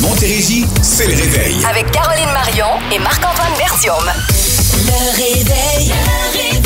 Montérégie, c'est le réveil. Avec Caroline Marion et Marc-Antoine Bertium. Le réveil. Le réveil.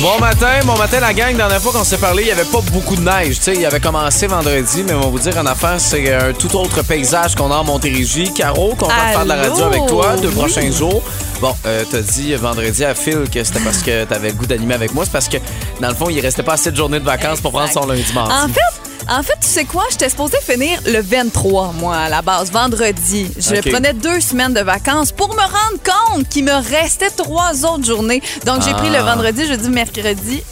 Bon matin, bon matin la gang. La dernière fois qu'on s'est parlé, il n'y avait pas beaucoup de neige. Tu sais, il avait commencé vendredi, mais on va vous dire en affaire, c'est un tout autre paysage qu'on a en Montérégie. Caro, qu'on va faire de la radio avec toi deux Oui. prochains jours. Bon, euh, t'as dit vendredi à Phil que c'était parce que t'avais le goût d'animer avec moi. C'est parce que, dans le fond, il restait pas assez de journées de vacances pour prendre son lundi mardi. En fait, en fait, tu sais quoi? J'étais supposée finir le 23, moi, à la base, vendredi. Je prenais deux semaines de vacances pour me rendre compte qu'il me restait trois autres journées. Donc, j'ai Ah. pris le vendredi, jeudi, mercredi.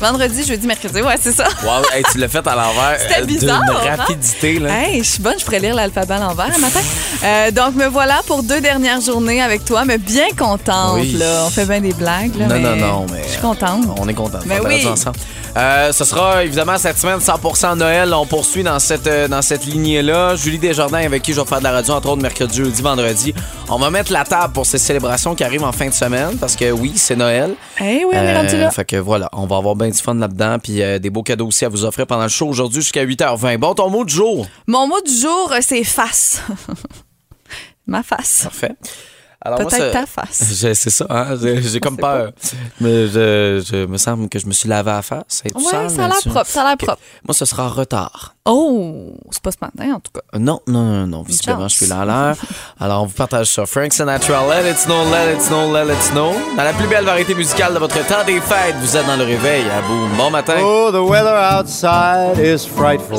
Vendredi, jeudi, mercredi. Ouais, c'est ça. Wow, hey, tu l'as fait à l'envers. C'était euh, bizarre, D'une hein? rapidité, là. Hey, je suis bonne, je pourrais lire l'alphabet à l'envers un matin. Euh, donc, me voilà pour deux dernières journées avec toi, mais bien contente. Oui. Là. On fait bien des blagues. Là, Non, mais non, non, mais. Je suis contente. On est content de Mais oui. ensemble. Euh, ce sera évidemment cette semaine 100% Noël. On poursuit dans cette, euh, dans cette lignée-là. Julie Desjardins, avec qui je vais faire de la radio, entre autres mercredi, jeudi, vendredi. On va mettre la table pour ces célébrations qui arrivent en fin de semaine parce que oui, c'est Noël. Hey, oui, on est rendu là. Euh, Fait que voilà, on va avoir bien du fun là-dedans. Puis des beaux cadeaux aussi à vous offrir pendant le show aujourd'hui jusqu'à 8h20. Bon, ton mot du jour. Mon mot du jour, c'est face. Ma face. Parfait. Alors, moi, Peut-être ça- ta face. Je- C'est ça, hein? J'ai j'ai comme peur. Mais je, je me semble que je me suis lavé à la face. Tout ça a l'air propre, ça a l'air propre. Moi, ce sera retard. Oh, c'est pas ce matin, en tout cas. Euh, Non, non, non, non. Visiblement, je suis là à l'heure. Alors, on vous partage ça. Frank Sinatra, Let It Snow, Let It Snow, Let It Snow. Dans la plus belle variété musicale de votre temps des fêtes, vous êtes dans le réveil à boum. Bon matin. Oh, the weather outside is frightful.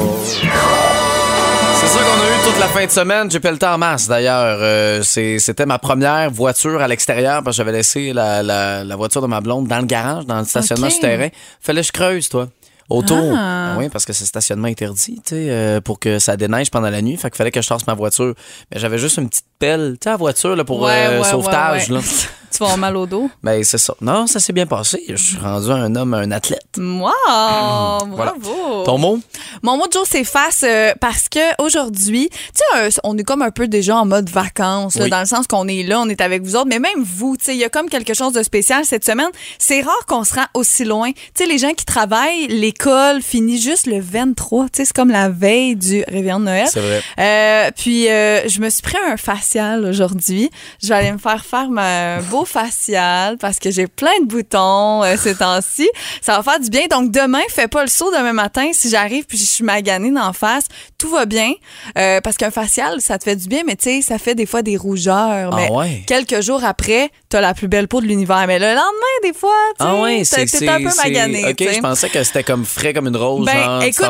C'est ça qu'on a eu toute la fin de semaine. J'ai temps en masse d'ailleurs. Euh, C'était ma première voiture à l'extérieur parce que j'avais laissé la, la- la voiture de ma blonde dans le garage, dans le stationnement Ok. souterrain. Fallait que je creuse, toi. Autour. Ah. oui, parce que c'est stationnement interdit, tu sais, euh, pour que ça déneige pendant la nuit. Fait qu'il fallait que je tasse ma voiture. Mais j'avais juste une petite pelle, tu sais, la voiture là, pour Ouais, euh, ouais, sauvetage. ouais. Là. tu vas avoir mal au dos? Ben, c'est ça. Non, ça s'est bien passé. Je suis rendu un homme, un athlète. Wow, Voilà. bravo. Ton mot? Mon mot de jour, c'est face euh, parce que aujourd'hui, tu sais, on est comme un peu déjà en mode vacances, là, Oui. dans le sens qu'on est là, on est avec vous autres, mais même vous, tu sais, il y a comme quelque chose de spécial cette semaine. C'est rare qu'on se rend aussi loin. Tu sais, les gens qui travaillent, l'école finit juste le 23, tu sais, c'est comme la veille du réveillon de Noël. C'est vrai. Euh, puis euh, je me suis pris un facial aujourd'hui. Je vais aller me faire faire ma- un facial parce que j'ai plein de boutons euh, ces temps-ci. Ça va faire du bien. Donc demain, fais pas le saut demain matin si j'arrive puis je suis maganée d'en face. Tout va bien Euh, parce qu'un facial, ça te fait du bien, mais tu sais, ça fait des fois des rougeurs. Ah mais ouais? quelques jours après, t'as la plus belle peau de l'univers. Mais le lendemain, des fois, tu Ah ouais, t'es- un peu c'est- magané. Ok, je pensais que c'était comme frais comme une rose, Ben, genre, écoute,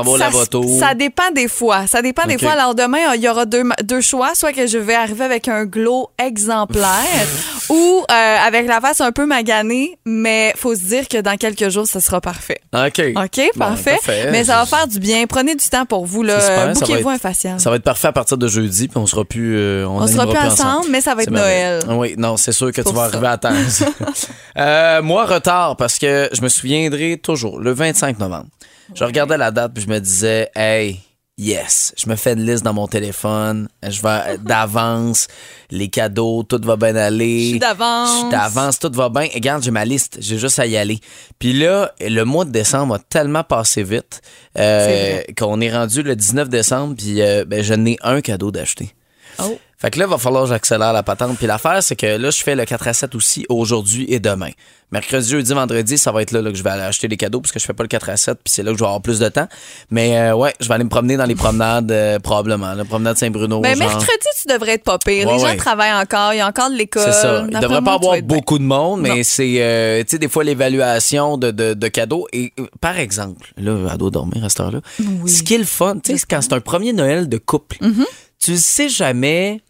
ça, dépend des fois. Ça dépend des fois. Alors, demain, il y aura deux, deux choix. Soit que je vais arriver avec un glow exemplaire ou euh, avec la face un peu maganée, mais faut se dire que dans quelques jours, ça sera parfait. OK. OK, Bon, parfait. parfait. Mais ça va faire du bien. Prenez du temps pour vous. Là. ça va Bouquez-vous être- un facial. Ça va être parfait à partir de jeudi, puis on sera plus. euh, on On sera plus ensemble, mais ça va être. Noël. Oui, non, c'est sûr que tu vas ça. arriver à temps. Euh, moi, retard, parce que je me souviendrai toujours, le 25 novembre. Je regardais la date, puis je me disais, hey, yes, je me fais une liste dans mon téléphone, je vais d'avance, les cadeaux, tout va bien aller. Je suis d'avance. Je suis d'avance, tout va bien. Regarde, j'ai ma liste, j'ai juste à y aller. Puis là, le mois de décembre a tellement passé vite euh, qu'on est rendu le 19 décembre, puis euh, ben, je n'ai un cadeau d'acheter. Oh. Fait que là, il va falloir que j'accélère la patente. Puis l'affaire, c'est que là, je fais le 4 à 7 aussi aujourd'hui et demain. Mercredi, jeudi, vendredi, ça va être là, là, que je vais aller acheter les cadeaux parce que je fais pas le 4 à 7 puis c'est là que je vais avoir plus de temps. Mais euh, ouais, je vais aller me promener dans les promenades euh, probablement. La promenade Saint-Bruno. Ben, genre. mercredi, tu devrais être pas pire. Ouais, les gens ouais. travaillent encore. Il y a encore de l'école. C'est ça. Il devrait pas avoir bien. beaucoup de monde, mais c'est, euh, tu sais, des fois l'évaluation de, de, de cadeaux. Et par exemple, là, elle doit dormir à cette heure-là. Ce qui est le fun, tu sais, c'est quand c'est un premier Noël de couple, Mm-hmm. Tu sais jamais,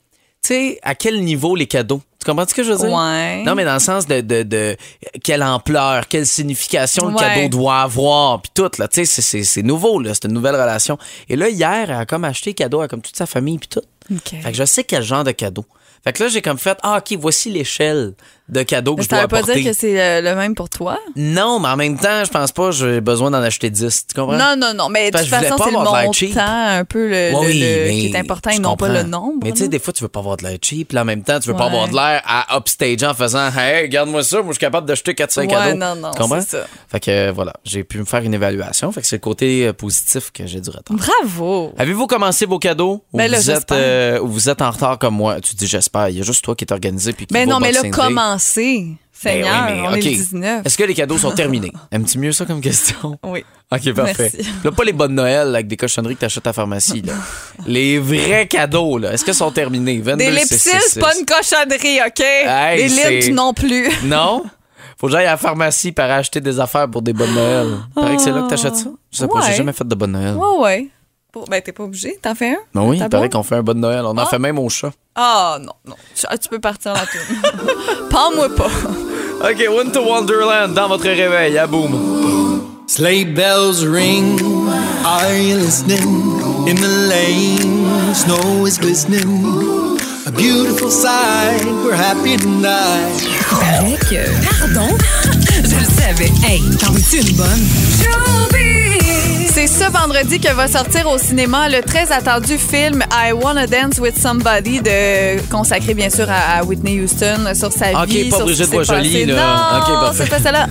tu sais, à quel niveau les cadeaux. Tu comprends ce que je veux dire? Ouais. Non, mais dans le sens de, de, de quelle ampleur, quelle signification le cadeau doit avoir, puis tout, là, tu sais, c'est- nouveau, là, c'est une nouvelle relation. Et là, hier, elle a comme acheté cadeau à comme toute sa famille, puis tout. Fait que je sais quel genre de cadeau. Fait que là, j'ai comme fait, ah, OK, voici l'échelle de cadeaux que Mais je ça dois veut pas apporter. dire que c'est euh, le même pour toi? Non, mais en même temps, je pense pas que j'ai besoin d'en acheter 10. Tu comprends? Non, non, non. Mais de toute façon, c'est le montant cheap. un peu le, Oui, le- qui est important et non pas le nombre. Mais tu sais, là. des fois, tu veux pas avoir de l'air cheap, puis en même temps, tu veux pas avoir de l'air à upstage en faisant Hey, regarde-moi ça, moi, je suis capable d'acheter 4-5 Ouais, cadeaux. non, non, Tu comprends? ça. Fait que euh, voilà, j'ai pu me faire une évaluation. Fait que c'est le côté euh, positif que j'ai du retard. Bravo! Avez-vous commencé vos cadeaux? Ou, Ben là, vous êtes, euh, ou vous êtes en retard comme moi? Tu dis j'espère. Il y a juste toi qui est organisé. Puis qui Mais va non, mais là, Boxing Day. commencer. Ben Seigneur, oui, mais on est OK. le 19. Est-ce que les cadeaux sont terminés? Aimes-tu mieux ça comme question? Oui. OK, parfait. Merci. Là, pas les bonnes Noël avec des cochonneries que t'achètes à la pharmacie. Là. les vrais cadeaux, là. Est-ce qu'ils sont terminés? 22, Des lipsils, c'est pas une cochonnerie, OK? Hey, Des lips non plus. Non? Faut que j'aille à la pharmacie pour acheter des affaires pour des bonnes Noël. Paraît que c'est là que t'achètes ça? Je sais pas, j'ai jamais fait de bonnes Noël. Ouais, ouais. Pour- Ben, t'es pas obligé. T'en fais un? Ben oui, il paraît qu'on fait un bon Noël. On en Ah. fait même au chat. Ah, non, non. Tu, ah, tu peux partir la toune. Parle-moi pas. OK, Winter Wonderland dans votre réveil, à boum. Sleigh bells ring. Are you listening? In the lane, snow is glistening. A beautiful sight. We're happy tonight. Paraît que. Pardon? Je le savais. Hey, t'en veux-tu une bonne? C'est ce vendredi que va sortir au cinéma le très attendu film I Wanna Dance with Somebody, de, consacré bien sûr à, à Whitney Houston sur sa Ok, vie. pas sur ce Brigitte Boisjoli, passé. là. Non, Ok, parfait. c'est pas celle-là.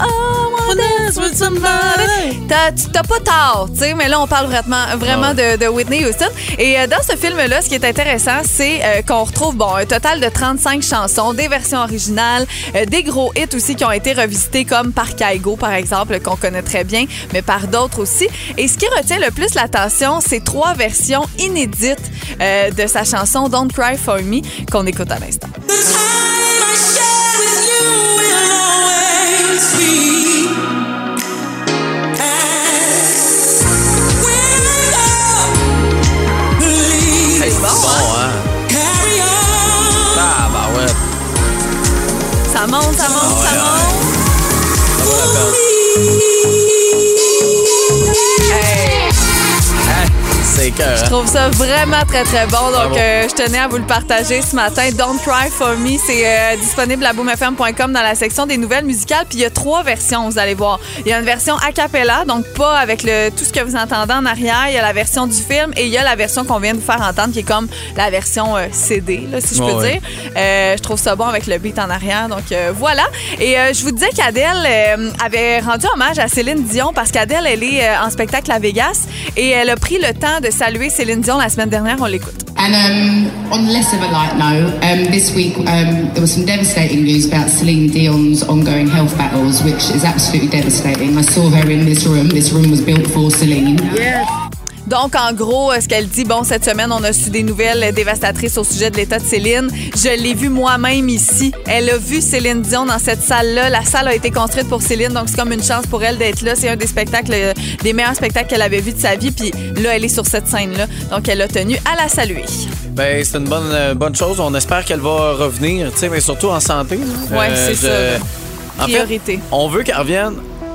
Somebody. T'as pas tort, tu sais, mais là, on parle vraiment, vraiment Ah ouais. de, de Whitney Houston. Et euh, dans ce film-là, ce qui est intéressant, c'est euh, qu'on retrouve bon, un total de 35 chansons, des versions originales, euh, des gros hits aussi qui ont été revisités, comme par Kaigo, par exemple, qu'on connaît très bien, mais par d'autres aussi. Et ce qui retient le plus l'attention, c'est trois versions inédites euh, de sa chanson Don't Cry For Me qu'on écoute à l'instant. Hey, c'est bon, hein? Ah, bah ouais. Ça monte, ça monte, ça ouais, monte. La peine. Hey. Hein? C'est cœur. Je trouve ça vraiment très, très bon. Donc, euh, je tenais à vous le partager ce matin. Don't Cry For Me, c'est euh, disponible à boomfm.com dans la section des nouvelles musicales. Puis, il y a trois versions, vous allez voir. Il y a une version a cappella, donc pas avec le, tout ce que vous entendez en arrière. Il y a la version du film et il y a la version qu'on vient de vous faire entendre qui est comme la version euh, CD, là, si je peux Ouais, dire. Je trouve ça bon avec le beat en arrière. Donc, voilà. Et je vous disais qu'Adèle avait rendu hommage à Céline Dion parce qu'Adèle, elle est en spectacle à Vegas et elle a pris le temps de saluer Céline Dion la semaine dernière. On l'écoute. And um, on less of a light note, um, this week um, there was some devastating news about Celine Dion's ongoing health battles, which is absolutely devastating. I saw her in this room. This room was built for Celine. Donc, en gros, euh, ce qu'elle dit, bon, cette semaine, on a su des nouvelles dévastatrices au sujet de l'état de Céline. Je l'ai vue moi-même ici. Elle a vu Céline Dion dans cette salle-là. La salle a été construite pour Céline, donc c'est comme une chance pour elle d'être là. C'est un des spectacles, euh, des meilleurs spectacles qu'elle avait vus de sa vie. Puis là, elle est sur cette scène-là. Donc, elle a tenu à la saluer. Ben, c'est une bonne, euh, bonne chose. On espère qu'elle va revenir, tu sais, mais surtout en santé. Ouais, c'est ça, là. En fait, Priorité. on veut qu'elle revienne.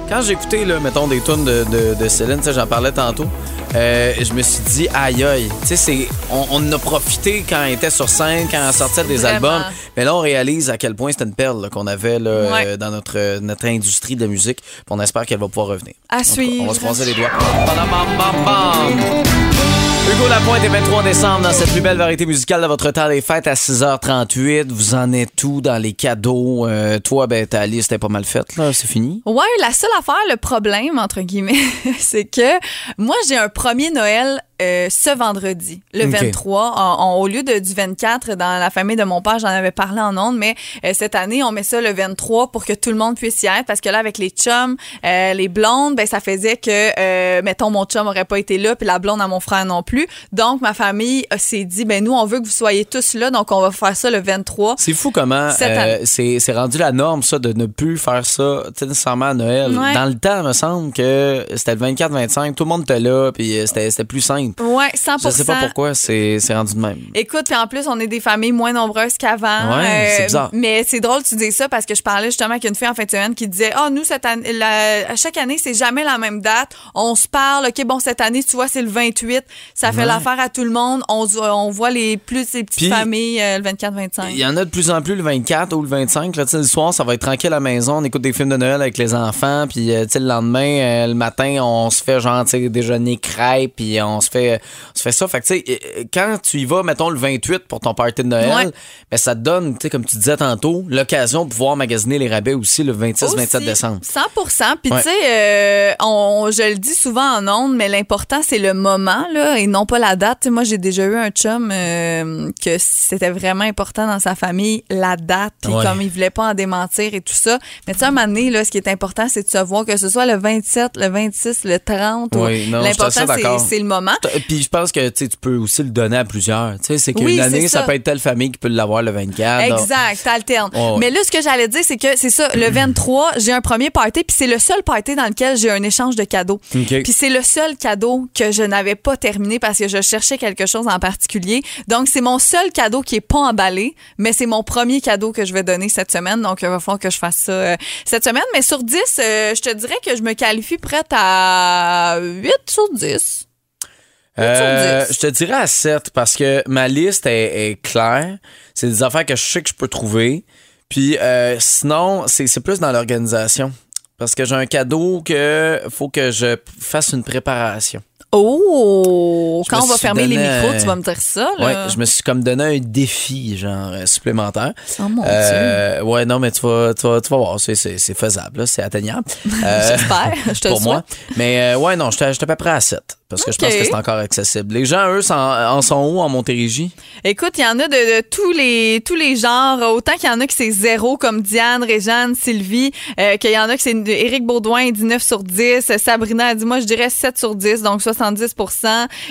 Quand j'ai écouté, là, mettons, des tunes de, de, de Céline, j'en parlais tantôt, euh, je me suis dit, aïe aïe, tu sais, c'est- on, on en a profité quand elle était sur scène, quand elle sortait des Vraiment. albums. Mais là, on réalise à quel point c'était une perle qu'on avait là, Ouais. euh, dans notre, notre industrie de la musique. On espère qu'elle va pouvoir revenir. À suivre. On va se croiser les doigts. Hugo Lapointe est 23 décembre dans cette plus belle variété musicale de votre temps des fêtes à 6h38. Vous en êtes tout dans les cadeaux. Euh, toi, ben, ta liste est pas mal faite, là. C'est fini? Ouais, la seule affaire, le problème, entre guillemets, c'est que moi, j'ai un premier Noël euh, ce vendredi, le Ok. 23. En- en- au lieu de, du 24, dans la famille de mon père, j'en avais parlé en ondes, mais euh, cette année, on met ça le 23 pour que tout le monde puisse y être, parce que là, avec les chums, euh, les blondes, ben, ça faisait que, euh, mettons, mon chum aurait pas été là, puis la blonde à mon frère non plus. Donc, ma famille euh, s'est dit, ben, nous, on veut que vous soyez tous là, donc on va faire ça le 23. C'est fou comment euh, c'est c'est rendu la norme, ça, de ne plus faire ça nécessairement à Noël. Ouais. Dans le temps, il me semble que c'était le 24-25, tout le monde était là, puis c'était c'était plus simple. Simple. Ouais, 100 Je sais pas pourquoi c'est rendu de même. Écoute, puis en plus, on est des familles moins nombreuses qu'avant. Euh, Ouais, c'est bizarre. Mais c'est drôle que tu dis ça parce que je parlais justement avec une fille en fin de semaine qui disait Ah, nous, cette année, la- chaque année, c'est jamais la même date. On se parle, OK, bon, cette année, tu vois, c'est le 28. Ça fait Ouais. l'affaire à tout le monde. On, on voit les plus les petites Puis- familles euh, le 24-25. Il y en a de plus en plus le 24 ou le 25. Là, le soir, ça va être tranquille à la maison. On écoute des films de Noël avec les enfants. Puis euh, le lendemain, euh, le matin, on se fait genre tu sais, déjeuner crêpes. Puis on se fait, on se fait ça. Fait que tu sais, euh, quand tu y vas, mettons, le 28 pour ton party de Noël, Ouais. ben, ça te donne, tu sais, comme tu disais tantôt, l'occasion de pouvoir magasiner les rabais aussi le 26-27 Aussi, décembre. 100% Puis, Ouais. tu sais, euh, je le dis souvent en ondes, mais l'important, c'est le moment, là, et non pas la date. Moi, j'ai déjà eu un chum euh, que c'était vraiment important dans sa famille, la date. Puis, Ouais. comme il voulait pas en démentir et tout ça. Mais, tu sais, à un moment donné, là, ce qui est important, c'est de se voir que ce soit le 27, le 26, le 30. ou- Oui, non, je suis assez L'important, c'est le moment. Puis je pense que tu peux aussi le donner à plusieurs. C'est qu'une Oui, année, ça. ça. peut être telle famille qui peut l'avoir le 24. donc- Exact, t'alternes. Ouais. Mais là, ce que j'allais dire, c'est que c'est ça, le 23, j'ai un premier party, puis c'est le seul party dans lequel j'ai un échange de cadeaux. Puis c'est le seul cadeau que je n'avais pas terminé parce que je cherchais quelque chose en particulier. Donc, c'est mon seul cadeau qui est pas emballé, mais c'est mon premier cadeau que je vais donner cette semaine. Donc, il va falloir que je fasse ça euh, cette semaine. Mais sur 10, euh, je te dirais que je me qualifie prête à 8 sur 10. Euh, 10. je te dirais à 7 parce que ma liste est, est claire. C'est des affaires que je sais que je peux trouver. Puis euh, sinon, c'est plus dans l'organisation. Parce que j'ai un cadeau que faut que je fasse une préparation. Oh! Je Quand on va fermer les micros, tu vas me dire ça, là. Ouais, je me suis comme donné un défi, genre euh, supplémentaire. Oh mon Euh, ouais, non, mais tu vas, tu vas, tu vas voir, c'est, faisable, là, c'est atteignable. Euh, J'espère, je te le pour moi. Mais euh, ouais, non, j'étais à peu près à 7. Parce que je pense que c'est encore accessible. Les gens, eux, sont- en sont où en Montérégie? Écoute, il y en a de, de tous les tous les genres. Autant qu'il y en a qui c'est zéro, comme Diane, Réjeanne, Sylvie, euh, qu'il y en a qui c'est Éric Baudouin, dit 9 sur 10. Sabrina a dit, moi, je dirais 7 sur 10, donc 70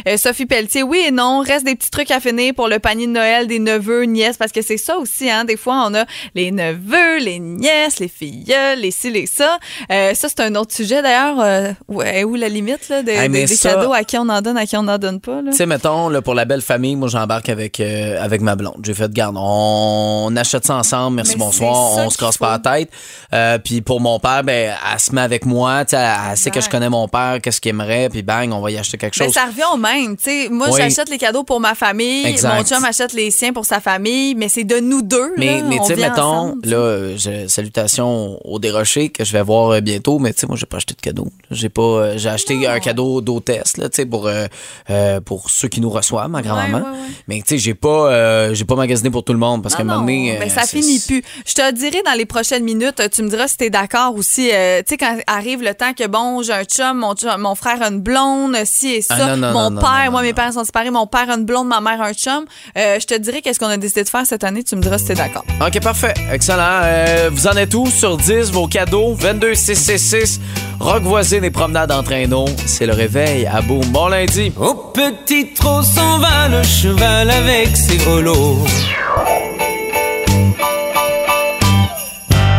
Euh, Sophie Pelletier, oui et non. Reste des petits trucs à finir pour le panier de Noël des neveux, nièces, parce que c'est ça aussi, hein. Des fois, on a les neveux, les nièces, les filleuls, les ci, les ça. Euh, ça, c'est un autre sujet, d'ailleurs. Euh, ouais, où la limite, là, de- Hey, des ça- cadeaux, à qui on en donne, à qui on n'en donne pas? Tu sais, mettons, là, pour la belle famille, moi, j'embarque avec, euh, avec ma blonde. J'ai fait, garde, on achète ça ensemble, merci, Mais bonsoir, on se casse faut. pas la tête. Puis pour mon père, ben, elle se met avec moi, tu sais, elle, elle sait que je connais mon père, qu'est-ce qu'il aimerait, puis bang, on va y acheter quelque Mais chose. ça revient au même. tu sais. Moi, Oui. j'achète les cadeaux pour ma famille. Exact. Mon chum achète les siens pour sa famille. Mais c'est de nous deux. Mais, mais tu sais, mettons, ensemble, là, salutations au dérocher que je vais voir euh, bientôt, mais tu sais, moi, j'ai pas acheté de cadeau. J'ai pas, euh, j'ai acheté un cadeau d'hôtesse, là, tu sais, pour, euh, pour ceux qui nous reçoivent, ma grand-maman. ouais, ouais. Mais tu sais, j'ai pas, euh, j'ai pas magasiné pour tout le monde parce qu'à un moment donné. mais ça finit plus. Je te dirai dans les prochaines minutes, tu me diras si t'es d'accord aussi. euh, tu sais, quand arrive le temps que, bon, j'ai un chum, mon, chum- mon frère a une blonde, ci et ça. Ah, non, non, mon non, père, non, moi, non, mes non. parents sont séparés, mon père a une blonde, ma mère a un chum. Euh, je te dirai qu'est-ce qu'on a décidé de faire cette année, tu me diras si t'es d'accord. OK, parfait. Excellent. Euh, vous en êtes où sur 10, vos cadeaux? 22 666 Rock voisine et promenade en traîneau. C'est le réveil à boum. Bon lundi. Au petit trot s'en va le cheval avec ses grelots.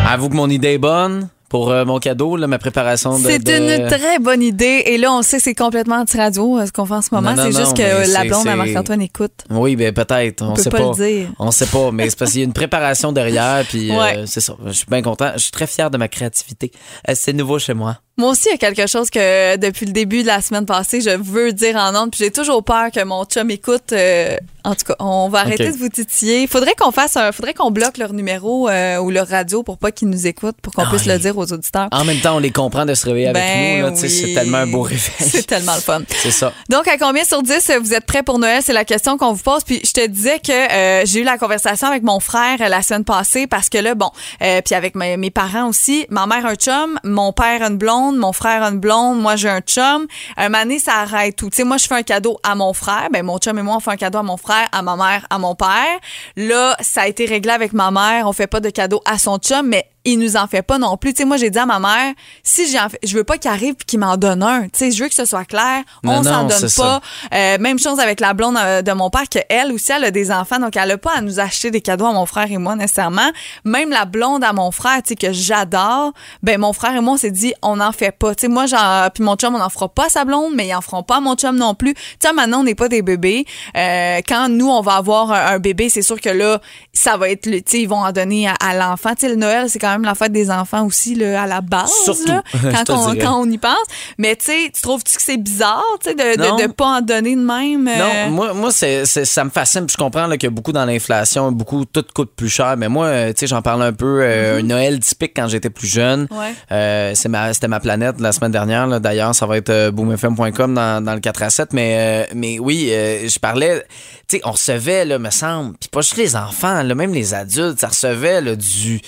Avoue que mon idée est bonne pour euh, mon cadeau, là, ma préparation de. C'est de- une très bonne idée. Et là, on sait que c'est complètement anti-radio, euh, ce qu'on fait en ce moment. C'est juste que la blonde à Marc-Antoine écoute. Oui, ben peut-être. On, peut sait pas le dire. On sait pas, mais c'est parce qu'il y a une préparation derrière, puis euh, c'est ça. Je suis bien content. Je suis très fier de ma créativité. Euh, c'est nouveau chez moi. Moi aussi, il y a quelque chose que depuis le début de la semaine passée, je veux dire en ondes, puis j'ai toujours peur que mon chum écoute. euh, en tout cas, on va arrêter de vous titiller. Il faudrait qu'on fasse un, faudrait qu'on bloque leur numéro euh, ou leur radio pour pas qu'ils nous écoutent, pour qu'on Ah puisse oui. le dire aux auditeurs. En même temps, on les comprend de se réveiller avec Ben nous. là, oui. C'est tellement un beau réveil. C'est tellement le fun. C'est ça. Donc, à combien sur 10 vous êtes prêts pour Noël? C'est la question qu'on vous pose. Puis, je te disais que euh, j'ai eu la conversation avec mon frère la semaine passée parce que là, bon, euh, puis avec mes, mes parents aussi, ma mère un chum, mon père une blonde, mon frère a une blonde, moi j'ai un chum. Un donné, ça arrête tout. Tu moi, je fais un cadeau à mon frère. Ben, mon chum et moi, on fait un cadeau à mon frère, à ma mère, à mon père. Là, ça a été réglé avec ma mère. On fait pas de cadeau à son chum, mais il nous en fait pas non plus. Tu sais, moi, j'ai dit à ma mère, si j'en fais, je veux pas qu'il arrive et qu'il m'en donne un. Tu sais, je veux que ce soit clair. On s'en donne pas. Euh, même chose avec la blonde euh, de mon père, que elle aussi, elle a des enfants, donc elle a pas à nous acheter des cadeaux à mon frère et moi nécessairement. Même la blonde à mon frère, tu sais, que j'adore, ben mon frère et moi, on s'est dit, on n'en fait pas. Tu sais, moi, j'en, puis mon chum, on n'en fera pas à sa blonde, mais ils en feront pas à mon chum non plus. Tu sais, maintenant, on n'est pas des bébés. Euh, quand nous, on va avoir un, un bébé, c'est sûr que là, ça va être, tu sais, ils vont en donner à, à l'enfant. Tu sais, le Noël, c'est quand même la fête des enfants aussi, là, à la base. Surtout, là, je quand, on, quand on y pense. Mais tu sais, tu trouves-tu que c'est bizarre, de, Non. de, de pas en donner de même? euh, Non, moi, moi c'est, ça me fascine. Puis je comprends là, qu'il y a beaucoup dans l'inflation, beaucoup, tout coûte plus cher. Mais moi, euh, tu sais, j'en parle un peu. euh, Un Noël typique quand j'étais plus jeune. Mm-hmm. Ouais. Euh, c'est ma, c'était ma planète la semaine dernière. D'ailleurs, ça va être boomfm.com dans, dans le 4 à 7. Mais, mais oui, je parlais. Tu sais, on recevait, là, me semble. Puis pas juste les enfants, là, même les adultes, ça recevait là, du.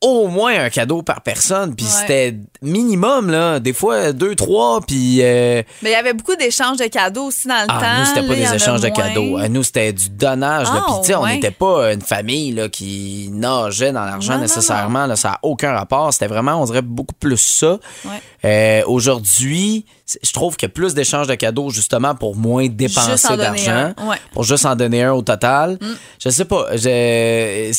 Au moins un cadeau par personne, puis Ouais. c'était minimum, là, des fois deux, trois, puis euh, Mais il y avait beaucoup d'échanges de cadeaux aussi dans le ah, temps. nous, c'était pas là, des échanges de moins. cadeaux. À nous, c'était du donnage. Ah, Puis, tu sais, on n'était pas une famille là, qui nageait dans l'argent Non, non, nécessairement. là. ça n'a aucun rapport. C'était vraiment, on dirait, beaucoup plus ça. Ouais. Euh, Aujourd'hui, je trouve qu'il y a plus d'échanges de cadeaux, justement, pour moins dépenser d'argent. ouais. Mm. Pour juste en donner un au total. Je sais pas. je-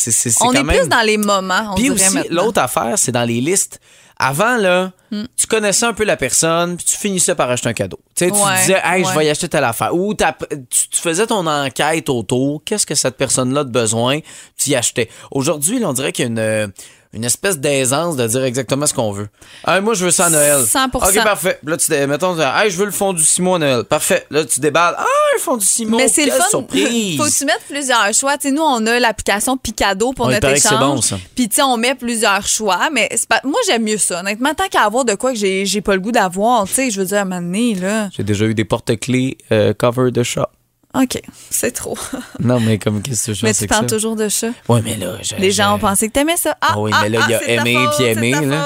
On quand est même... plus dans les moments, on Puis aussi, l'autre affaire, c'est dans les listes. Avant, là, Hmm. tu connaissais un peu la personne, puis tu finissais par acheter un cadeau. Tu sais, tu Ouais, disais, hey, je vais y acheter telle affaire. Ou tu, tu faisais ton enquête autour. Qu'est-ce que cette personne-là a de besoin? Tu y achetais. Aujourd'hui, on dirait qu'il y a une, une espèce d'aisance de dire exactement ce qu'on veut. Hey, moi, je veux ça à Noël. 100%. OK, parfait. Là, tu dé- mettons, dis, hey, je veux le fond du Simon à Noël. Parfait. Là, tu déballes. Ah, le fond du Simon. Mais c'est le fun. surprise. Faut que tu mettes plusieurs choix. Tu sais, nous, on a l'application Picado pour notre échange. bon, ça. Puis, tu sais, on met plusieurs choix. Mais c'est pas... moi, j'aime mieux ça. Honnêtement, tant qu'à avoir de quoi que j'ai j'ai pas le goût d'avoir, tu sais, je veux dire, à un moment donné, là. J'ai déjà eu des porte-clés euh, cover de chat. OK, c'est trop. Non, mais comme qu'est-ce que je mais tu parles ça? toujours de ça. Ouais, mais là, je- Les je- gens ont pensé que t'aimais ça. Ah, Ah oui, ah, mais là, il y a ah, c'est ta aimé faute, puis c'est aimé, ta là.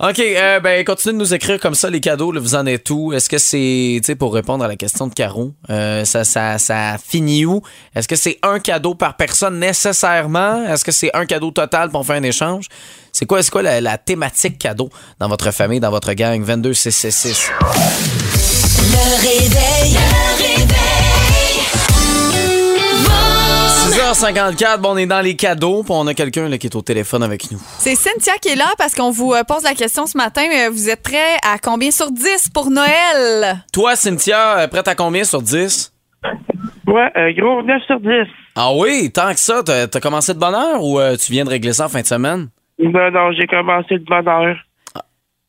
faute. OK, euh, ben continuez de nous écrire comme ça les cadeaux, là, vous en êtes où? Est-ce que c'est, tu sais, pour répondre à la question de Caro, euh, ça, ça, ça finit où? Est-ce que c'est un cadeau par personne nécessairement? Est-ce que c'est un cadeau total pour faire un échange? C'est quoi, quoi la, la thématique cadeau dans votre famille, dans votre gang? 22 666. Le réveil. Le réveil. 6h54, bon, on est dans les cadeaux, puis on a quelqu'un là, qui est au téléphone avec nous. C'est Cynthia qui est là parce qu'on vous euh, pose la question ce matin. euh, Vous êtes prêts à combien sur 10 pour Noël? Toi, Cynthia, euh, prête à combien sur 10? Ouais, un gros 9 sur 10. Ah oui, tant que ça, t'as as commencé de bonne heure ou euh, tu viens de régler ça en fin de semaine? Non, non, j'ai commencé de bonne heure.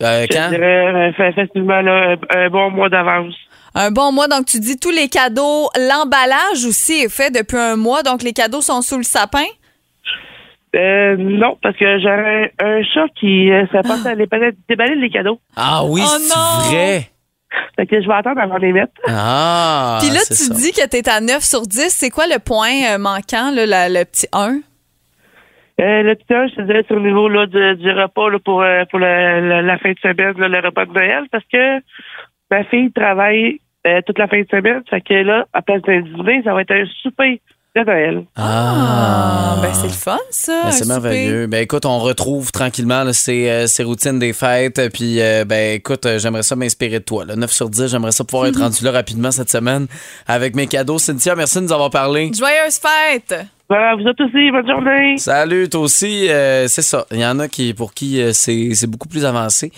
Euh, Je quand? dirais, euh, fa- facilement, là, un, un bon mois d'avance. Un bon mois, donc tu dis tous les cadeaux. L'emballage aussi est fait depuis un mois, donc les cadeaux sont sous le sapin? Euh, non, parce que j'aurais un, un chat qui euh, se passe à déballer, déballer les cadeaux. Ah oui, Oh c'est non! vrai. Fait que je vais attendre avant de les mettre. Ah, Puis là, tu ça. dis que tu es à 9 sur 10. C'est quoi le point euh, manquant, là, la- le petit 1? Euh, le petit un, je te dirais, c'est au niveau là, du, du repas là, pour, euh, pour la, fin de semaine, là, le repas de Noël, parce que ma fille travaille euh, toute la fin de semaine. Fait que là, à place d'un dîner, ça va être un souper de Noël. Ah, ben c'est le fun, ça. Ben, c'est merveilleux. Ben écoute, on retrouve tranquillement là, ces, euh, ces routines des fêtes. Puis ben écoute, euh, j'aimerais ça m'inspirer de toi. Là. 9 sur 10, j'aimerais ça pouvoir être rendu là rapidement cette semaine avec mes cadeaux. Cynthia, merci de nous avoir parlé. Joyeuse fête! Voilà, vous êtes aussi, bonne journée. Salut, toi aussi. Euh, c'est ça. Il y en a qui pour qui euh, c'est c'est beaucoup plus avancé.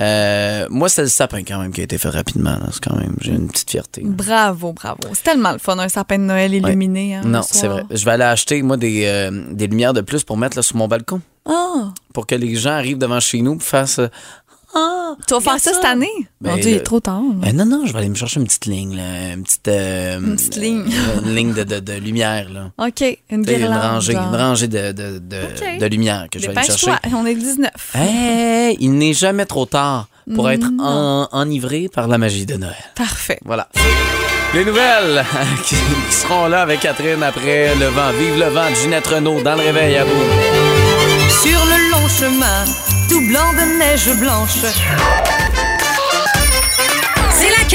Euh, moi, c'est le sapin quand même qui a été fait rapidement. là. C'est quand même, j'ai une petite fierté. Bravo, bravo. C'est tellement le fun, un sapin de Noël illuminé. hein, non, c'est vrai. Je vais aller acheter, moi, des, euh, des lumières de plus pour mettre là, sur mon balcon. Ah, Pour que les gens arrivent devant chez nous et fassent. Euh, Ah, tu vas faire ça, cette année? Ben, Mon Dieu, il est trop tard. là. Euh, non, non, je vais aller me chercher une petite ligne, là, une petite, euh, Une petite ligne. euh, une ligne de, de, de lumière, là. OK, une guirlande. une rangée, genre. une rangée de, de, de, lumière que je vais aller chercher. Dépêche-toi, on est le 19. Hey, il n'est jamais trop tard pour être en- enivré par la magie de Noël. Parfait. Voilà. Les nouvelles qui, qui seront là avec Catherine après le vent. Vive le vent de Ginette Renault dans le réveil à vous. Sur le tout blanc de neige blanche.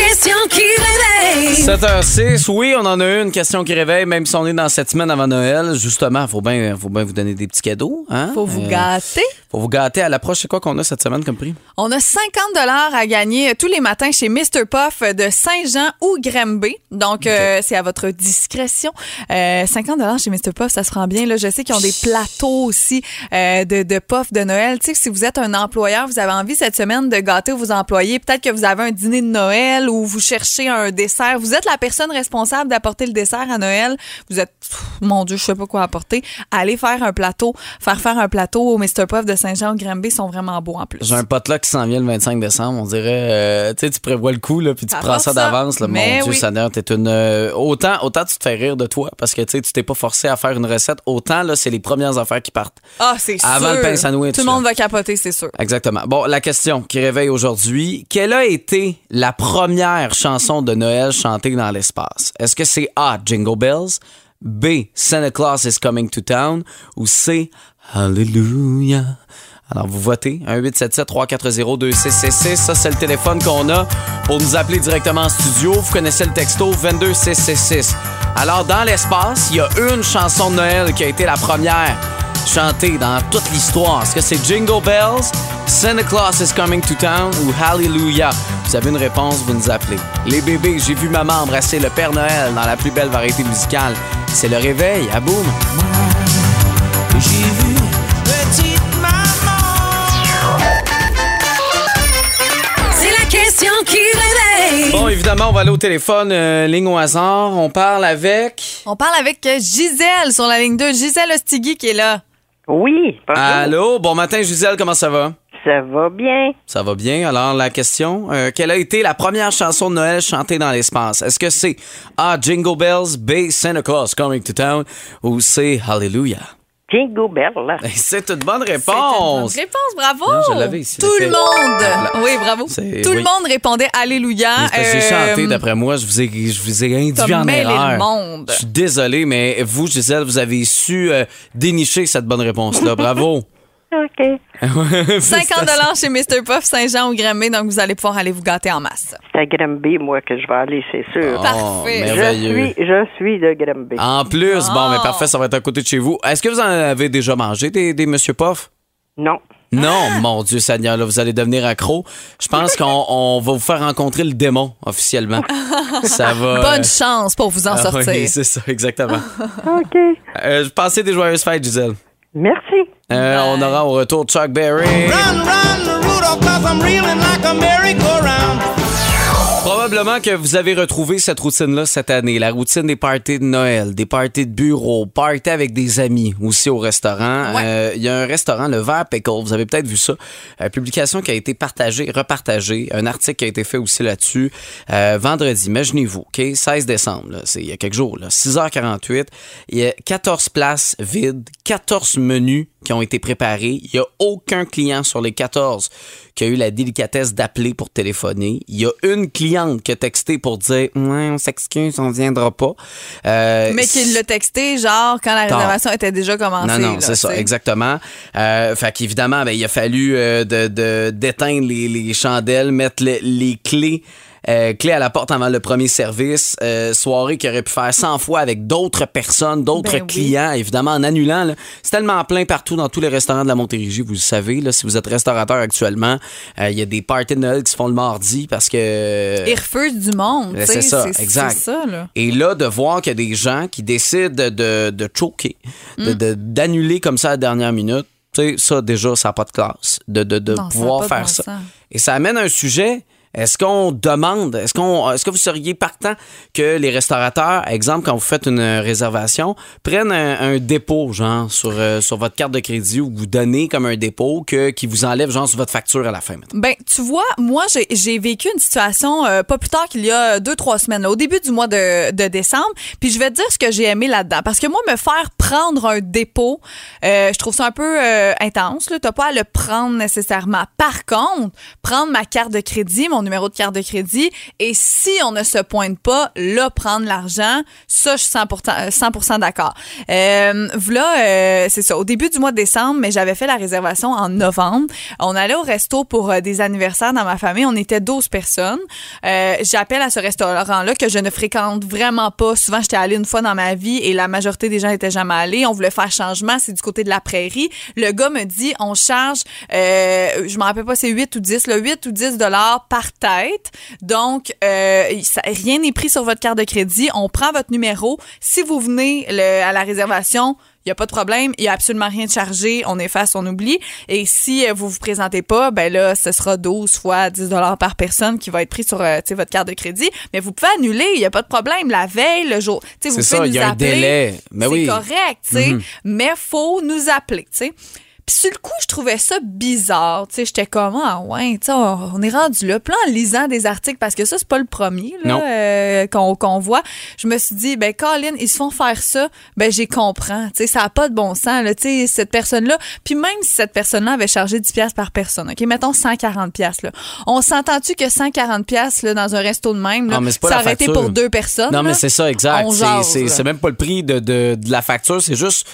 Question qui réveille. 7h06, oui, on en a une question qui réveille, même si on est dans cette semaine avant Noël. Justement, il faut bien faut bien vous donner des petits cadeaux. Hein? Faut vous Euh, gâter. Faut vous gâter. À l'approche, c'est quoi qu'on a cette semaine comme prix? On a 50 dollars à gagner tous les matins chez Mr. Puff de Saint-Jean ou Granby. Donc, euh, c'est à votre discrétion. Euh, 50 dollars chez Mr. Puff, ça se prend bien. Là, je sais qu'ils ont des plateaux aussi euh, de, de puff de Noël. Tu sais, si vous êtes un employeur, vous avez envie cette semaine de gâter vos employés. Peut-être que vous avez un dîner de Noël ou vous cherchez un dessert. Vous êtes la personne responsable d'apporter le dessert à Noël. Vous êtes, pff, mon Dieu, je sais pas quoi apporter. Allez faire un plateau, faire faire un plateau au Mr. Puff de Saint-Jean Granby. Ils sont vraiment beaux en plus. J'ai un pote là qui s'en vient le 25 décembre. On dirait, euh, tu sais, tu prévois le coup, là, puis tu Ça prends ça d'avance. Mon Dieu, oui. Seigneur, t'es une. euh, autant, autant tu te fais rire de toi parce que tu t'es pas forcé à faire une recette. Autant, là, c'est les premières affaires qui partent. Ah, c'est sûr. Avant le pain sandwich, Tout le là. monde va capoter, c'est sûr. Exactement. Bon, la question qui réveille aujourd'hui, quelle a été la première chanson de Noël chantée dans l'espace? Est-ce que c'est A, Jingle Bells, B, Santa Claus is Coming to Town ou C, Hallelujah? Alors, vous votez 1-877-340-2666. Ça, c'est le téléphone qu'on a pour nous appeler directement en studio. Vous connaissez le texto 22666. Alors, dans l'espace, il y a une chanson de Noël qui a été la première chantée dans toute l'histoire. Est-ce que c'est Jingle Bells, Santa Claus is Coming to Town ou Hallelujah? Vous avez une réponse, vous nous appelez. Les bébés, j'ai vu maman embrasser le Père Noël dans la plus belle variété musicale. C'est le réveil, à boum. J'ai vu petite C'est la question qui réveille. Bon, évidemment, on va aller au téléphone, euh, ligne au hasard. On parle avec. On parle avec euh, Gisèle sur la ligne 2. Gisèle Ostigui qui est là. Oui, bonjour. Allô, bon matin, Gisèle, comment ça va? Ça va bien. Ça va bien. Alors, la question, euh, quelle a été la première chanson de Noël chantée dans l'espace? Est-ce que c'est A, Jingle Bells, B, Santa Claus Coming to Town ou C, Hallelujah? Jingle Bell. C'est une bonne Bonne réponse. réponse, bravo. Non, je l'avais ici, Tout le monde. Voilà. Oui, bravo. Tout le monde répondait Alléluia. J'ai Euh, chanté, d'après moi, je vous ai, je vous ai induit en mêlé le erreur. monde. Je suis désolé, mais vous, Gisèle, vous avez su euh, dénicher cette bonne réponse-là. Bravo. OK. 50 dollars chez Mr. Puff Saint-Jean ou Granby, donc vous allez pouvoir aller vous gâter en masse. C'est à Granby, moi, que je vais aller, c'est sûr. Oh, Parfait. Je merveilleux. suis, je suis de Granby. En plus, bon, mais parfait, ça va être à côté de chez vous. Est-ce que vous en avez déjà mangé des, des Monsieur Puff? Non. Non, mon Dieu Seigneur, là, vous allez devenir accro. Je pense qu'on on va vous faire rencontrer le démon officiellement. Ça va. Bonne chance pour vous en Ah sortir. oui, c'est ça, exactement. OK. Euh, passais des joyeuses fêtes, Gisèle. Merci. Euh, on aura au retour Chuck Berry. Run, run, Rudolph, cause I'm reeling like a merry-go-round. Probablement que vous avez retrouvé cette routine-là cette année, la routine des parties de Noël, des parties de bureau, parties avec des amis aussi au restaurant. Euh, Il y a un restaurant, le Vert Pickle, vous avez peut-être vu ça, une publication qui a été partagée, repartagée, un article qui a été fait aussi là-dessus. Euh, vendredi, imaginez-vous, OK, 16 décembre, c'est il y a quelques jours, là, 6h48, il y a 14 places vides, 14 menus qui ont été préparés. Il n'y a aucun client sur les 14 qui a eu la délicatesse d'appeler pour téléphoner. Il y a une cliente qui a texté pour dire Ouais, on s'excuse, on viendra pas. Euh, Mais qu'il l'a texté, genre, quand la Tard. réservation était déjà commencée. non, non, c'est ça, exactement. Euh, fait qu'évidemment, ben, il a fallu euh, de, de- d'éteindre les, les chandelles, mettre le- les clés. Euh, clés à la porte avant le premier service, euh, soirée qui aurait pu faire 100 fois avec d'autres personnes, d'autres Ben oui. clients, évidemment en annulant. C'est tellement plein partout dans tous les restaurants de la Montérégie, vous le savez. Là, si vous êtes restaurateur actuellement, euh, il y a des parties de Noël qui se font le mardi parce que... Il refuse du monde. Ben, c'est ça, exact. C'est ça, là. Et là, de voir qu'il y a des gens qui décident de, de, choquer, Mm. d'annuler comme ça à la dernière minute, tu sais, ça, déjà, ça n'a pas de classe, de, de, de Non, pouvoir faire ça. Et ça amène un sujet. Est-ce qu'on demande, est-ce qu'on, est-ce que vous seriez partant que les restaurateurs, exemple, quand vous faites une réservation, prennent un, dépôt, genre, sur, euh, sur votre carte de crédit ou vous donnez comme un dépôt que, qui vous enlève, genre, sur votre facture à la fin, mettons? Ben, tu vois, moi, j'ai- vécu une situation euh, pas plus tard qu'il y a deux, trois semaines, là, au début du mois de, de décembre. Puis je vais te dire ce que j'ai aimé là-dedans. Parce que moi, me faire prendre un dépôt, euh, je trouve ça un peu intense. Tu n'as pas à le prendre nécessairement. Par contre, prendre ma carte de crédit, mon numéro de carte de crédit, et si on ne se pointe pas, là, prendre l'argent, ça, je suis 100%, 100 d'accord. Euh, voilà, euh, c'est ça. Au début du mois de décembre, mais j'avais fait la réservation en novembre. On allait au resto pour euh, des anniversaires dans ma famille. On était 12 personnes. Euh, J'appelle à ce restaurant-là que je ne fréquente vraiment pas. Souvent, j'étais allée une fois dans ma vie et la majorité des gens n'étaient jamais allés. On voulait faire changement. C'est du côté de la prairie. Le gars me dit, on charge, euh, je me rappelle pas, c'est 8 ou 10, là, 8 ou 10 dollars par tête. Donc, euh, ça- rien n'est pris sur votre carte de crédit. On prend votre numéro. Si vous venez le- à la réservation, il n'y a pas de problème, il n'y a absolument rien de chargé, on efface, on oublie. Et si euh, vous vous présentez pas, ben là, ce sera 12 fois 10 dollars par personne qui va être pris sur euh, votre carte de crédit. Mais vous pouvez annuler, il n'y a pas de problème. La veille, le jour, vous pouvez ça, nous il y a un délai. Mais c'est oui. correct, sais. Mhm. Mais faut nous appeler, tu sais. Puis sur le coup, je trouvais ça bizarre. Tu sais, j'étais comme, ah ouais, tu sais, on on est rendu là. Puis là, en lisant des articles, parce que ça, c'est pas le premier là, euh, qu'on qu'on voit, je me suis dit, ben Colin, ils se font faire ça, ben j'y comprends. Tu sais, ça a pas de bon sens, là. Tu sais, cette personne-là. Puis même si cette personne-là avait chargé 10 pièces par personne, OK, mettons 140 pièces là. On s'entend-tu que 140 pièces là, dans un resto de même, là, mais c'est pas ça aurait été pour deux personnes? Non, mais c'est ça, exact. C'est- C'est c'est même pas le prix de, de, de la facture, c'est juste,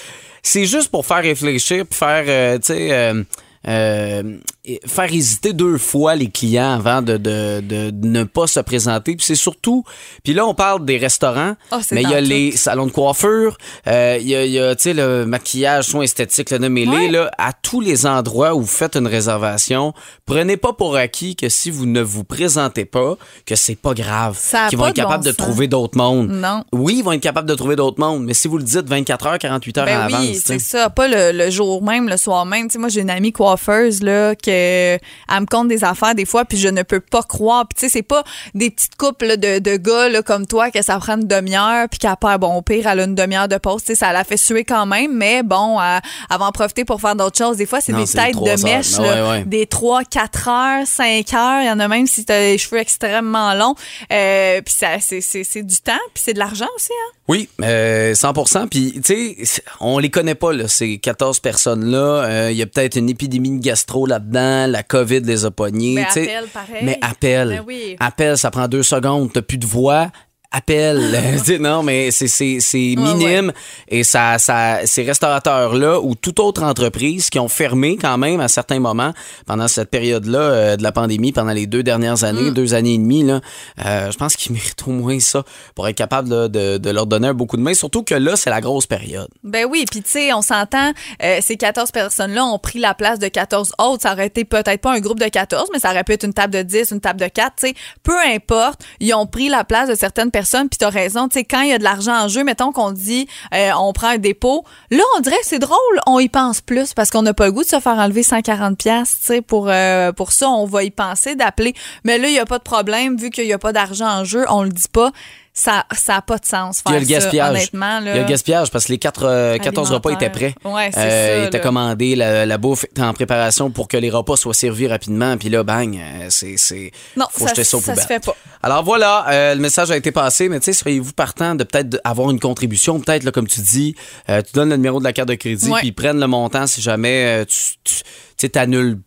c'est juste pour faire réfléchir, puis faire, euh, tu sais, euh, euh, faire hésiter deux fois les clients avant de, de, de ne pas se présenter. Puis c'est surtout, puis là on parle des restaurants, c'est mais il y a tout. les salons de coiffure, euh, il y a, il y a, tu sais, le maquillage, soins esthétiques, le nommez-les, Ouais. là, à tous les endroits où vous faites une réservation, prenez pas pour acquis que si vous ne vous présentez pas, que c'est pas grave, qu'ils vont être bon capables de trouver d'autres mondes. Non. Oui, ils vont être capables de trouver d'autres mondes, mais si vous le dites 24 heures, 48 heures Ben en oui, avance, c'est ça. Pas le, le jour même, le soir même. Tu sais, moi, j'ai une amie coiffeuse, là, que elle me compte des affaires des fois, puis je ne peux pas croire. Puis tu sais, c'est pas des petites couples là, de, de gars là, comme toi que ça prend une demi-heure, puis qu'elle perd, bon, au pire, elle a une demi-heure de pause. Tu sais, ça la fait suer quand même, mais bon, elle, elle va en profiter pour faire d'autres choses. Des fois, c'est des têtes de mèche, Ouais, là, ouais. des 3, 4 heures, 5 heures. Il y en a même si tu as les cheveux extrêmement longs. Euh, puis ça, c'est, c'est, c'est du temps, puis c'est de l'argent aussi, hein? Oui, euh, 100% Puis, tu sais, on les connaît pas, là, ces 14 personnes-là. Euh, Il y a peut-être une épidémie de gastro là-dedans. La COVID les a pognés. Mais sais. appelle, pareil. Mais appelle. Ben oui. Appelle, ça prend deux secondes. T'as plus de voix. Appelle. Non, mais c'est, c'est, c'est minime. Et ça, ça, ces restaurateurs-là ou toute autre entreprise qui ont fermé quand même à certains moments pendant cette période-là euh, de la pandémie, pendant les deux dernières années, Mm. deux années et demie, là, euh, je pense qu'ils méritent au moins ça pour être capable de, de- de leur donner un beaucoup de main. Surtout que là, c'est la grosse période. Ben oui, puis tu sais, on s'entend, euh, ces 14 personnes-là ont pris la place de 14 autres. Ça aurait été peut-être pas un groupe de 14, mais ça aurait pu être une table de 10, une table de 4, tu sais. Peu importe, ils ont pris la place de certaines personnes, puis t'as raison, tu sais, quand il y a de l'argent en jeu, mettons qu'on dit, euh, on prend un dépôt, là, on dirait c'est drôle, on y pense plus, parce qu'on n'a pas le goût de se faire enlever 140 pièces, tu sais, pour, euh, pour ça, on va y penser d'appeler. Mais là, il y a pas de problème, vu qu'il y a pas d'argent en jeu, on le dit pas. Ça, ça a pas de sens Il y faire a le gaspillage. ça, honnêtement. Là. Il y a le gaspillage parce que les quatre, euh, 14 repas étaient prêts. Ouais, c'est Euh, ça, ils étaient là. commandés, la, la bouffe était en préparation pour que les repas soient servis rapidement. Puis là, bang, euh, c'est. c'est- Non, faut ça, jeter ça ça se fait pas. Alors voilà, euh, le message a été passé, mais tu sais, seriez-vous partant de peut-être avoir une contribution, peut-être, là, comme tu dis, euh, tu donnes le numéro de la carte de crédit, puis ils prennent le montant si jamais tu tu- t'annules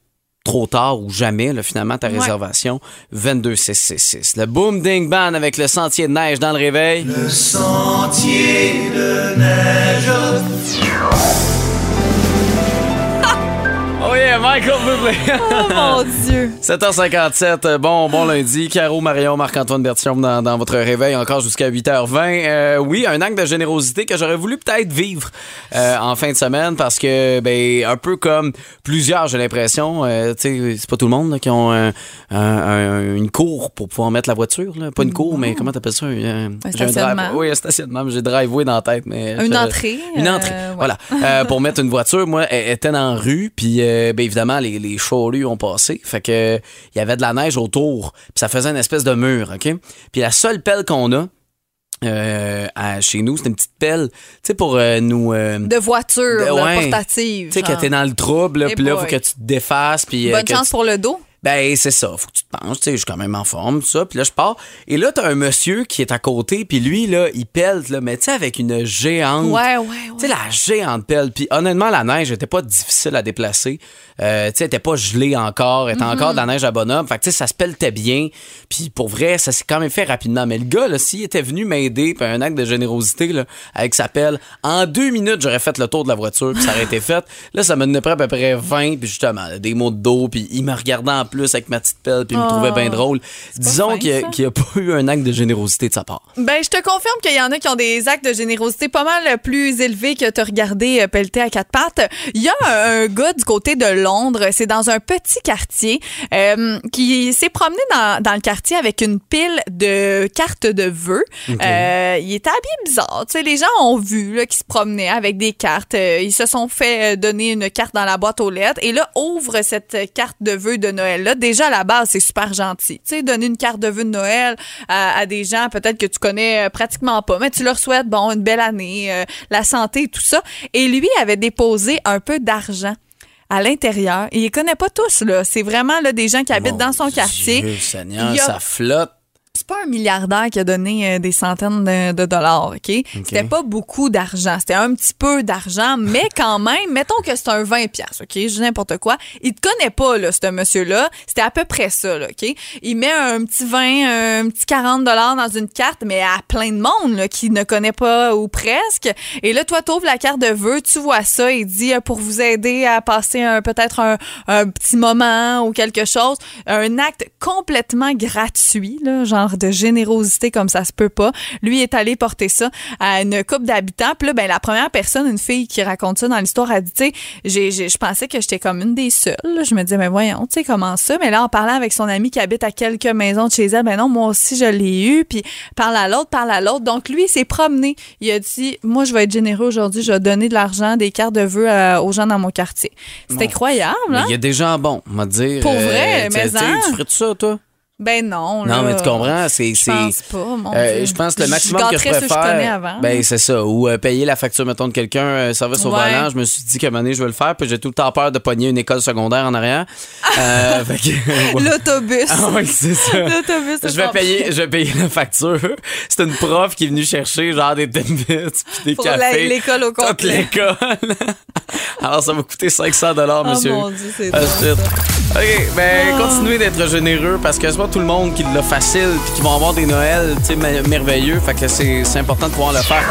trop tard ou jamais, là, finalement, ta Ouais. réservation. 22666. Le Boom Ding Band avec le sentier de neige dans le réveil. Le sentier de neige. Oh yeah, Michael Bublé. Oh mon Dieu. 7h57, euh, bon, bon lundi. Caro, Marion, Marc-Antoine Bertium dans, dans votre réveil encore jusqu'à 8h20. Euh, oui, un acte de générosité que j'aurais voulu peut-être vivre euh, en fin de semaine parce que, ben, un peu comme plusieurs, j'ai l'impression, euh, tu sais, c'est pas tout le monde là, qui ont un- un- un- une cour pour pouvoir mettre la voiture. Là. Pas une cour, mais comment t'appelles ça? Un, Un j'ai drive- stationnement. oui, un stationnement. J'ai driveway dans la tête. Mais Une entrée, Une euh, entrée, ouais. voilà. Euh, pour mettre une voiture, moi, elle était dans la rue, puis euh, ben, évidemment, les, les charrues ont passé. Fait que il y avait de la neige autour, puis ça faisait une espèce de mur, OK? Puis la seule pelle qu'on a euh, à- chez nous, c'est une petite pelle, tu sais, pour euh, nous... euh, De voiture, de- ouais. portative. Tu sais, que t'es dans le trouble, puis là, faut que tu te défasses, euh, Bonne que chance tu- pour le dos. Ben, c'est ça. Faut que tu te penches. Tu sais, je suis quand même en forme, tout ça. Puis là, je pars. Et là, t'as un monsieur qui est à côté. Puis lui, là, il pèle, là, mais tu sais, avec une géante. Ouais, ouais, Tu sais, la géante pelle. Puis honnêtement, la neige était pas difficile à déplacer. Euh, tu sais, elle était pas gelée encore. Elle était encore de la neige à bonhomme. Fait que, tu sais, ça se pelletait bien. Puis pour vrai, ça s'est quand même fait rapidement. Mais le gars, là, s'il était venu m'aider, puis un acte de générosité, là, avec sa pelle, en deux minutes, j'aurais fait le tour de la voiture. Puis ça aurait été fait. Là, ça me donnait près à peu près 20. Puis justement, là, des mots de dos. Puis il me regardait en plus avec ma petite pelle. Puis il me trouvait bien drôle. Disons qu'il n'y a, pas eu un acte de générosité de sa part. Ben, je te confirme qu'il y en a qui ont des actes de générosité pas mal plus élevés que te regarder euh, pelleter à quatre pattes. Il y a un, gars du côté de Londres, c'est dans un petit quartier, euh, qui s'est promené dans, dans le quartier avec une pile de cartes de vœux. Euh, il était habillé bizarre. Tu sais, les gens ont vu là, qu'il se promenait avec des cartes. Ils se sont fait donner une carte dans la boîte aux lettres et là, ouvre cette carte de vœux de Déjà, à la base, c'est super gentil. Tu sais, donner une carte de vœux de Noël à, à des gens peut-être que tu connais euh, pratiquement pas, mais tu leur souhaites, bon, une belle année, euh, la santé et tout ça. Et lui avait déposé un peu d'argent à l'intérieur. Il les connaît pas tous, là. C'est vraiment là, des gens qui habitent dans son quartier. Seigneur, a- ça flotte. C'est pas un milliardaire qui a donné euh, des centaines de, de dollars, OK? C'était pas beaucoup d'argent. C'était un petit peu d'argent, mais quand même, mettons que c'est un 20 pièces, OK? Je dis n'importe quoi. Il te connaît pas, là, ce monsieur-là. C'était à peu près ça, là, OK? Il met un petit 20, un petit 40 dollars dans une carte, mais à plein de monde, là, qui ne connaît pas ou presque. Et là, toi, t'ouvres la carte de vœux, tu vois ça et dit euh, pour vous aider à passer un, peut-être un, un petit moment ou quelque chose. Un acte complètement gratuit, là, genre de générosité comme ça se peut pas. Lui est allé porter ça à une couple d'habitants. Puis là, ben, la première personne, une fille qui raconte ça dans l'histoire, a dit, tu sais, j'ai- j'ai- je pensais que j'étais comme une des seules. là. Je me disais, mais voyons, tu sais, comment ça? Mais là, en parlant avec son ami qui habite à quelques maisons de chez elle, ben non, moi aussi, je l'ai eu. Puis parle à l'autre, parle à l'autre. Donc, lui, il s'est promené. Il a dit, moi, je vais être généreux aujourd'hui. Je vais donner de l'argent, des cartes de vœux euh, aux gens dans mon quartier. C'est incroyable, hein? il y a des gens bons, on va dire. Pour vrai, tu- mais tu- hein? Tu ferais tout ça, toi? Ben non. Non, là. mais tu comprends, c'est. Je pense pas, mon Euh, Dieu. je pense que le Je maximum que je ceux pourrais que je connais avant. ben c'est ça, ou euh, payer la facture mettons de quelqu'un, euh, service au Ouais. volant. Je me suis dit qu'à un moment donné je vais le faire, puis j'ai tout le temps peur de pogner une école secondaire en arrière. Euh. L'autobus. Ah oui, c'est ça. L'autobus. Je vais payer, je vais payer la facture. C'est une prof qui est venue chercher genre des Timbits puis des Pour cafés. l'école au Toute complet. l'école. Alors ça va coûter 500 dollars, Oh monsieur. mon Dieu, c'est. OK, ben Ah. continuez d'être généreux parce que c'est tout le monde qui l'a facile puis qui vont avoir des Noëls, merveilleux. C'est important de pouvoir le faire.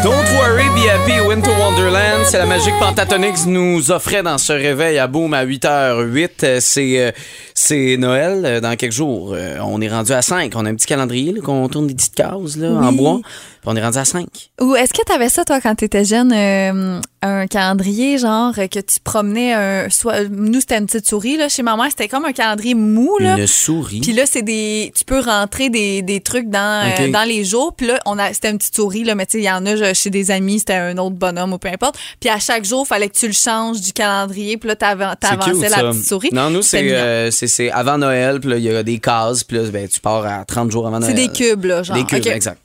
Don't worry, be happy, Winter Wonderland. C'est la magique Pentatonix nous offrait dans ce réveil à Boom à 8h08. Euh, C'est euh, c'est Noël euh, dans quelques jours. On est rendu à 5. On a un petit calendrier qu'on tourne des petites cases là, en bois. Puis on est rendu à 5. Ou est-ce que tu avais ça, toi, quand tu étais jeune, euh, un calendrier, genre, que tu promenais un. Soit, nous, c'était une petite souris, là. Chez ma mère, c'était comme un calendrier mou, là. Une souris. Puis là, c'est des. Tu peux rentrer des, des trucs dans, euh, dans les jours. Puis là, on a, c'était une petite souris, là. Mais tu sais, il y en a chez des amis, c'était un autre bonhomme ou peu importe. Puis à chaque jour, il fallait que tu le changes du calendrier. Puis là, t'avan- C'est t'avançais la petite souris. Non, nous, c'est euh, c'est- c'est avant Noël, puis là, il y a des cases, puis là, ben, tu pars à 30 jours avant C'est Noël. des cubes, là, genre. Des cubes, exact.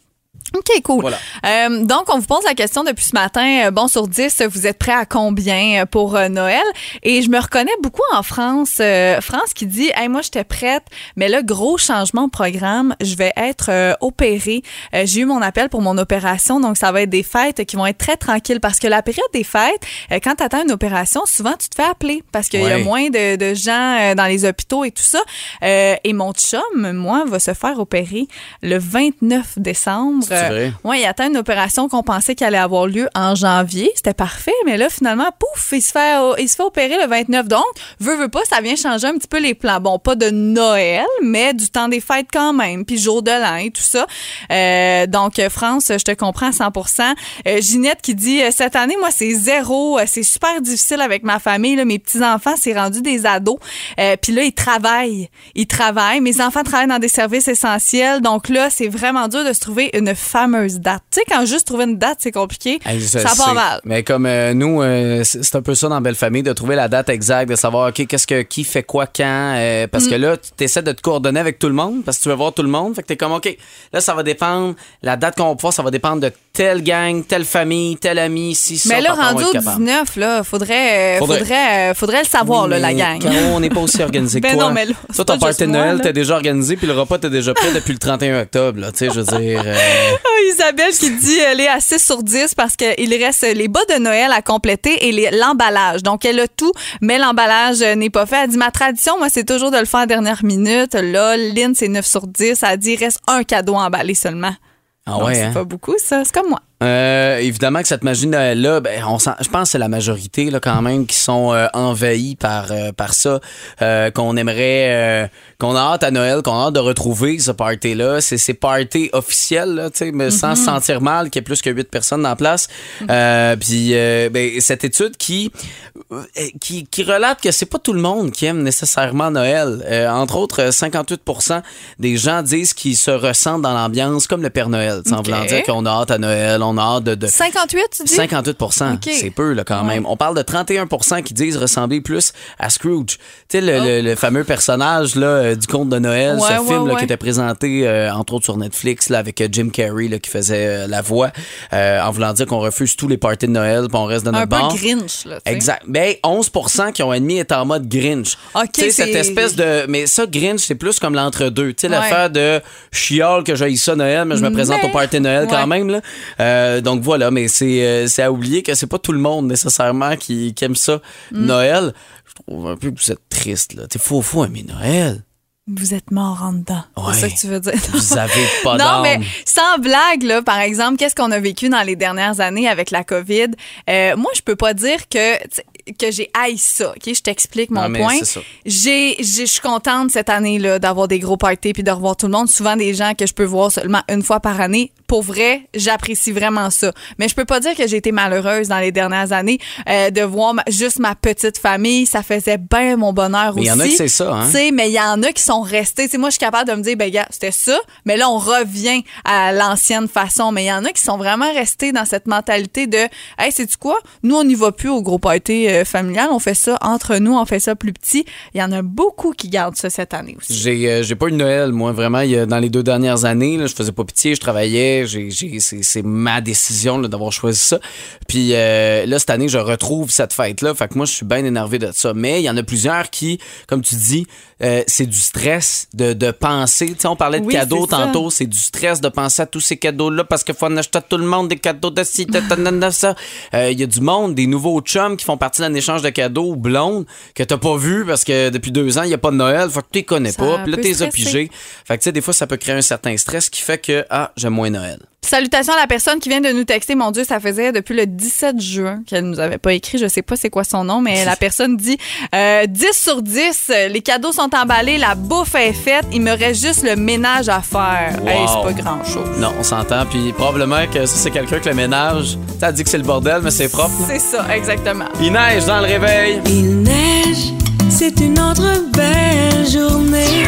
OK, cool. Voilà. Euh, donc, on vous pose la question depuis ce matin. euh, Bon, sur 10, vous êtes prêts à combien euh, pour euh, Noël? Et je me reconnais beaucoup en France. euh, France qui dit, hey, moi, j'étais prête, mais là, gros changement de programme. Je vais être opérée. Euh, J'ai eu mon appel pour mon opération, donc ça va être des fêtes qui vont être très tranquilles parce que la période des fêtes, quand tu attends une opération, souvent, tu te fais appeler parce qu'il y a moins de, de gens dans les hôpitaux et tout ça. Euh, et mon chum, moi, va se faire opérer le 29 décembre. Vrai? Ouais, il attend une opération qu'on pensait qu'elle allait avoir lieu en janvier. C'était parfait, mais là, finalement, pouf, il se fait, il se fait opérer le 29. Donc, veut, veut pas, ça vient changer un petit peu les plans. Bon, pas de Noël, mais du temps des fêtes quand même, puis jour de l'an et tout ça. Euh, donc, euh, France, je te comprends à 100% Euh, Ginette qui dit, euh, cette année, moi, c'est zéro. Euh, C'est super difficile avec ma famille. Là. Mes petits-enfants, c'est rendu des ados. Euh, puis là, ils travaillent. Ils travaillent. Mes enfants travaillent dans des services essentiels. Donc là, c'est vraiment dur de se trouver une fameuse date. Tu sais, quand juste trouver une date, c'est compliqué, Hey, ça part mal. Mais comme euh, nous, euh, c'est un peu ça dans Belle Famille, de trouver la date exacte, de savoir, OK, qu'est-ce que qui fait quoi quand. euh, parce Mm. que là, tu essaies de te coordonner avec tout le monde, parce que tu veux voir tout le monde. Fait que t'es comme, OK, là, ça va dépendre, la date qu'on va pouvoir, ça va dépendre de telle gang, telle famille, tel ami, si ça. Mais là, rendu au capable. 19, là, faudrait, euh, Faudrait. faudrait, euh, faudrait le savoir, là, la gang. On n'est pas aussi organisé que Ben toi. non, mais là, toi, ton party Noël, t'es déjà organisé, puis le repas, t'es déjà prêt depuis le 31 octobre, là. Tu sais, je veux dire. euh, Isabelle qui dit elle est à 6 sur 10 parce qu'il reste les bas de Noël à compléter et l'emballage. Donc, elle a tout, mais l'emballage n'est pas fait. Elle dit ma tradition, moi, c'est toujours de le faire à dernière minute. Là, Lynn, c'est 9 sur 10. Elle dit il reste un cadeau emballé seulement. Ah ouais, c'est hein? pas beaucoup, ça. C'est comme moi. Euh, évidemment que cette magie de Noël-là, ben, on sent- je pense que c'est la majorité là, quand même qui sont euh, envahis par, euh, par ça, qu'on aimerait, qu'on a hâte à Noël, qu'on a hâte de retrouver ce party-là. C'est ces parties officiels, là, tu sais, mais sans se sentir mal qu'il y ait plus que 8 personnes la place. Euh, Puis ben, cette étude qui, qui, qui relate que c'est pas tout le monde qui aime nécessairement Noël. Entre autres, euh, 58% des gens disent qu'ils se ressentent dans l'ambiance comme le Père Noël, en Ok. voulant dire qu'on a hâte à Noël, on a hâte de... de 58, tu dis? 58 Ok. c'est peu là, quand même. On parle de 31% qui disent ressembler plus à Scrooge. Tu sais, le, le- le fameux personnage là, euh, du conte de Noël, Oh. Ouais, ce ouais, film là, qui était présenté euh, entre autres sur Netflix là, avec euh, Jim Carrey là, qui faisait euh, la voix, euh, en voulant dire qu'on refuse tous les parties de Noël puis on reste dans Un notre peu bar. Grinch, là. Exact. Ben, 11% qui ont admis être en mode Grinch. Ok, tu sais, cette espèce de. Mais ça, Grinch, c'est plus comme l'entre-deux. Tu sais, l'affaire de chiole que j'ai ça Noël, mais je me présente Mais- au party de Noël quand même. Là. Euh, donc voilà, mais c'est euh, c'est à oublier que c'est pas tout le monde nécessairement qui, qui aime ça. Mm. Noël, je trouve un peu que vous êtes triste. là. Tu sais, faut, faut aimer Noël. Vous êtes mort en dedans. Ouais. C'est ça que tu veux dire. Vous avez pas Non, d'âme. mais sans blague, là, par exemple, qu'est-ce qu'on a vécu dans les dernières années avec la COVID? Euh, moi, je peux pas dire que, que j'ai haï ça. OK? Je t'explique mon Non, point. c'est. J'ai, j'ai- je suis contente cette année-là d'avoir des gros parties puis de revoir tout le monde. Souvent des gens que je peux voir seulement une fois par année. Pour vrai, j'apprécie vraiment ça. Mais je peux pas dire que j'ai été malheureuse dans les dernières années euh, de voir ma- juste ma petite famille. Ça faisait bien mon bonheur Mais il aussi. y en a que c'est ça, hein? Tu sais, mais il y en a qui sont restés. Tu moi, je suis capable de me dire, ben, gars, c'était ça. Mais là, on revient à l'ancienne façon. Mais il y en a qui sont vraiment restés dans cette mentalité de, hey, sais-tu quoi? Nous, on n'y va plus au gros party euh, familial. On fait ça entre nous, on fait ça plus petit. Il y en a beaucoup qui gardent ça cette année aussi. J'ai euh, j'ai pas eu de Noël, moi, vraiment. Il y a- dans les deux dernières années, là, je faisais pas pitié, je travaillais. j'ai j'ai- c'est c'est ma décision là, d'avoir choisi ça. Puis euh, là, cette année, je retrouve cette fête-là. Fait que moi, je suis bien énervé de ça. Mais il y en a plusieurs qui, comme tu dis, euh, c'est du stress de, de penser. Tu sais, on parlait de Oui, cadeaux c'est ça. tantôt. C'est du stress de penser à tous ces cadeaux-là parce qu'il faut en acheter à tout le monde des cadeaux de ci, de, de, de, de ça. Il y a du monde, des nouveaux chums qui font partie d'un échange de cadeaux blondes que t'as pas vu parce que depuis deux ans, il y a pas de Noël. Fait que tu les connais Ça pas. Puis là, t'es pigé. Fait que tu sais, des fois, ça peut créer un certain stress qui fait que, ah, j'aime moins Noël. Salutations à la personne qui vient de nous texter. Mon Dieu, ça faisait depuis le 17 juin qu'elle nous avait pas écrit. Je sais pas c'est quoi son nom, mais la personne dit euh, 10 sur 10. euh, Les cadeaux sont emballés, la bouffe est faite. Il me reste juste le ménage à faire. Wow. Hey, c'est pas grand chose. Non, on s'entend. Puis probablement que ça, c'est quelqu'un que le ménage, t'as dit que c'est le bordel, mais c'est propre. C'est ça, exactement. Il neige dans le réveil. Il neige, c'est une autre belle journée.